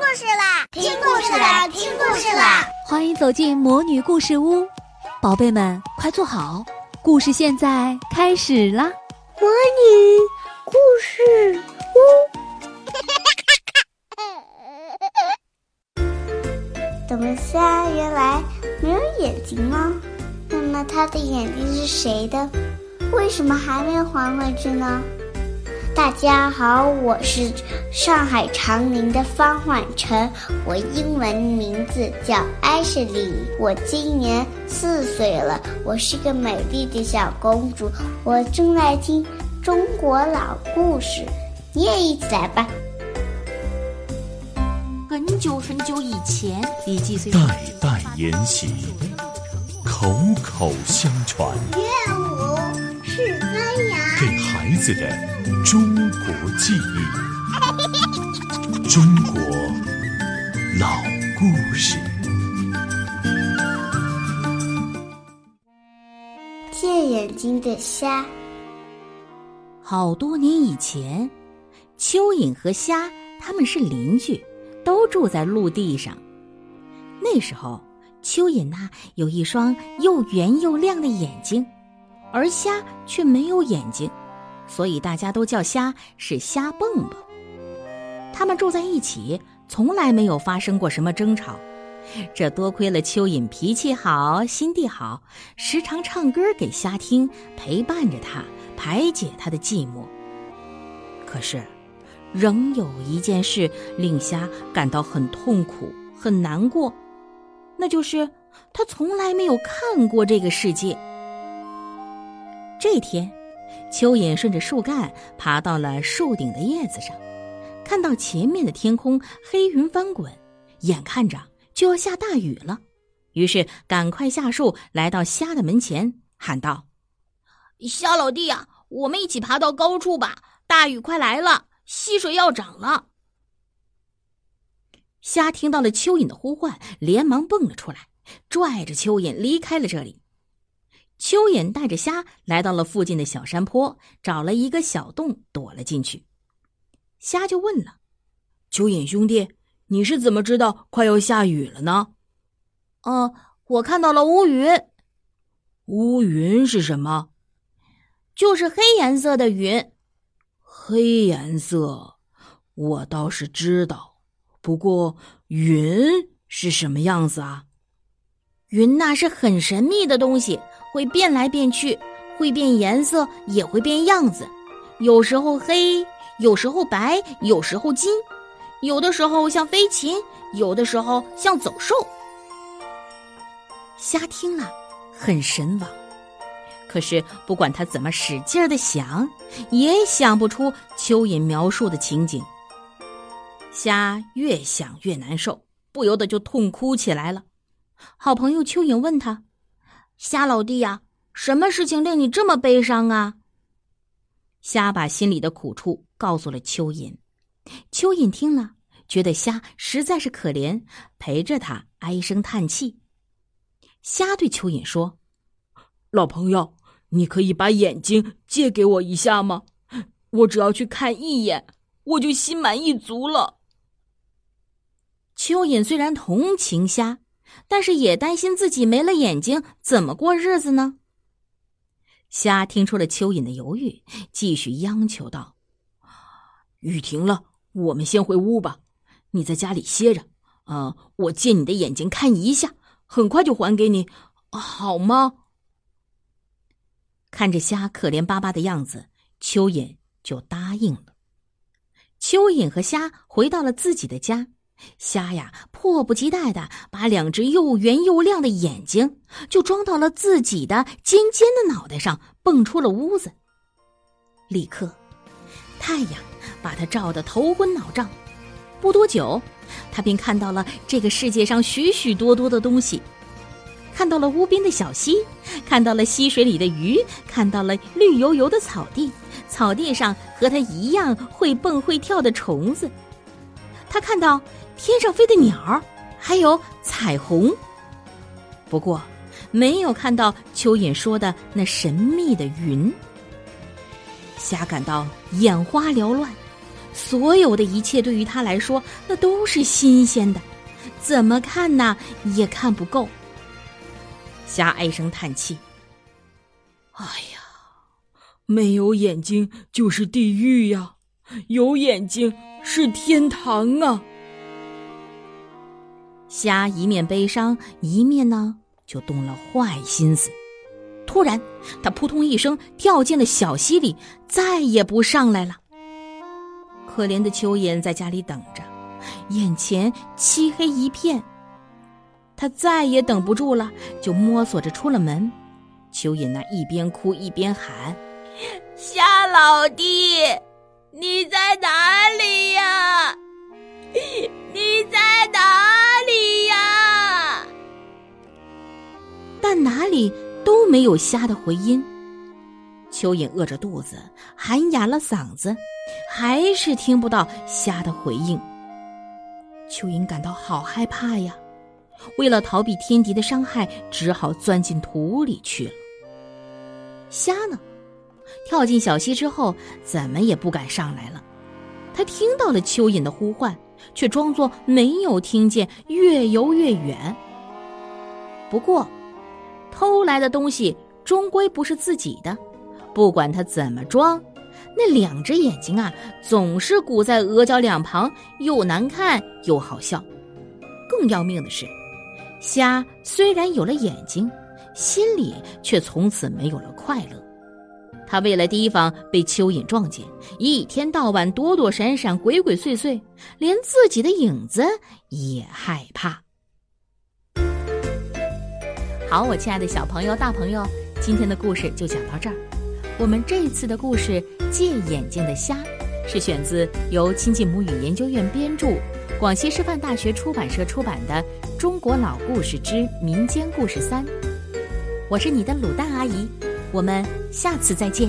故事啦！听故事啦！听故事啦！欢迎走进魔女故事屋，宝贝们快坐好，故事现在开始啦！魔女故事屋。怎么虾原来没有眼睛呢？那么他的眼睛是谁的？为什么还没还回去呢？大家好，我是上海长宁的方焕成，我英文名字叫艾什莉，我今年四岁了，我是个美丽的小公主，我正在听中国老故事，你也一起来吧。很久很久以前，代代沿袭，口口相传。乐舞是子的。中国记忆，中国老故事。借眼睛的虾。好多年以前，蚯蚓和虾他们是邻居，都住在陆地上。那时候，蚯蚓呐有一双又圆又亮的眼睛，而虾却没有眼睛。所以大家都叫虾是虾蹦蹦。他们住在一起，从来没有发生过什么争吵。这多亏了蚯蚓脾气好、心地好，时常唱歌给虾听，陪伴着它，排解它的寂寞。可是，仍有一件事令虾感到很痛苦、很难过，那就是他从来没有看过这个世界。这天。蚯蚓顺着树干爬到了树顶的叶子上，看到前面的天空黑云翻滚，眼看着就要下大雨了，于是赶快下树，来到虾的门前，喊道：“虾老弟呀，我们一起爬到高处吧！大雨快来了，溪水要涨了。”虾听到了蚯蚓的呼唤，连忙蹦了出来，拽着蚯蚓离开了这里。蚯蚓带着虾来到了附近的小山坡，找了一个小洞躲了进去。虾就问了：“蚯蚓兄弟，你是怎么知道快要下雨了呢？”“哦，我看到了乌云。”“乌云是什么？”“就是黑颜色的云。”“黑颜色，我倒是知道。不过云是什么样子啊？”“云那是很神秘的东西。”会变来变去，会变颜色，也会变样子。有时候黑，有时候白，有时候金，有的时候像飞禽，有的时候像走兽。虾听了，很神往。可是不管他怎么使劲的想，也想不出蚯蚓描述的情景。虾越想越难受，不由得就痛哭起来了。好朋友蚯蚓问他。虾老弟呀，什么事情令你这么悲伤啊？虾把心里的苦处告诉了蚯蚓，蚯蚓听了，觉得虾实在是可怜，陪着他唉声叹气。虾对蚯蚓说：“老朋友，你可以把眼睛借给我一下吗？我只要去看一眼，我就心满意足了。”蚯蚓虽然同情虾。但是也担心自己没了眼睛怎么过日子呢？虾听出了蚯蚓的犹豫，继续央求道：“雨停了，我们先回屋吧。你在家里歇着，啊，我借你的眼睛看一下，很快就还给你，好吗？”看着虾可怜巴巴的样子，蚯蚓就答应了。蚯蚓和虾回到了自己的家。虾呀，迫不及待的把两只又圆又亮的眼睛就装到了自己的尖尖的脑袋上，蹦出了屋子。立刻，太阳把它照得头昏脑胀。不多久，他便看到了这个世界上许许多多的东西，看到了屋边的小溪，看到了溪水里的鱼，看到了绿油油的草地，草地上和他一样会蹦会跳的虫子。他看到。天上飞的鸟儿，还有彩虹。不过，没有看到蚯蚓说的那神秘的云。虾感到眼花缭乱，所有的一切对于他来说，那都是新鲜的，怎么看呢也看不够。虾唉声叹气：“哎呀，没有眼睛就是地狱呀，有眼睛是天堂啊！”虾一面悲伤，一面呢就动了坏心思。突然，他扑通一声掉进了小溪里，再也不上来了。可怜的蚯蚓在家里等着，眼前漆黑一片。他再也等不住了，就摸索着出了门。蚯蚓那一边哭一边喊：“虾老弟，你在哪里没有虾的回音。蚯蚓饿着肚子，喊哑了嗓子，还是听不到虾的回应。蚯蚓感到好害怕呀，为了逃避天敌的伤害，只好钻进土里去了。虾呢，跳进小溪之后，怎么也不敢上来了。他听到了蚯蚓的呼唤，却装作没有听见，越游越远。不过。偷来的东西终归不是自己的，不管他怎么装，那两只眼睛啊，总是鼓在额角两旁，又难看又好笑。更要命的是，虾虽然有了眼睛，心里却从此没有了快乐。他为了提防被蚯蚓撞见，一天到晚躲躲闪闪、鬼鬼祟祟，连自己的影子也害怕。好，我亲爱的小朋友、大朋友，今天的故事就讲到这儿。我们这次的故事《借眼睛的虾》是选自由亲近母语研究院编著、广西师范大学出版社出版的《中国老故事之民间故事三》。我是你的卤蛋阿姨，我们下次再见。